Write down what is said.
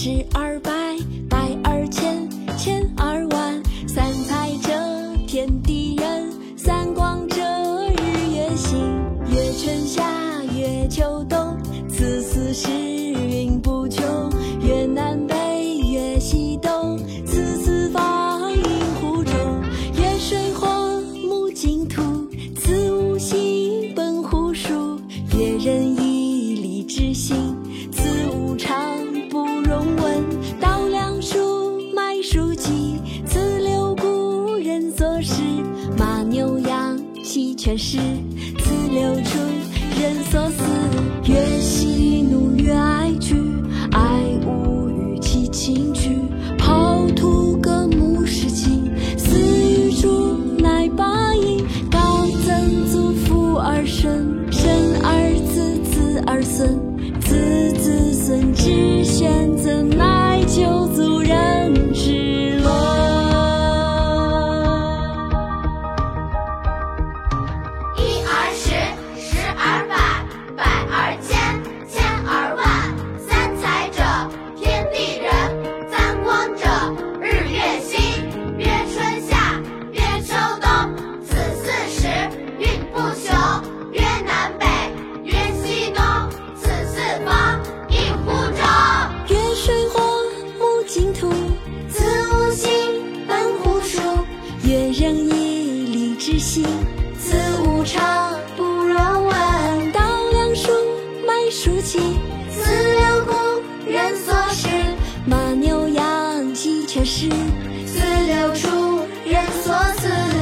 十二百，百二千，千二万，三才者天地人，三光者日月星，月春夏，月秋冬，此四时。马牛羊，鸡犬豕，四六春。心自无常，不若问。道粱熟，麦黍齐，四六谷人所食。马牛羊鸡犬食，四六畜人所饲。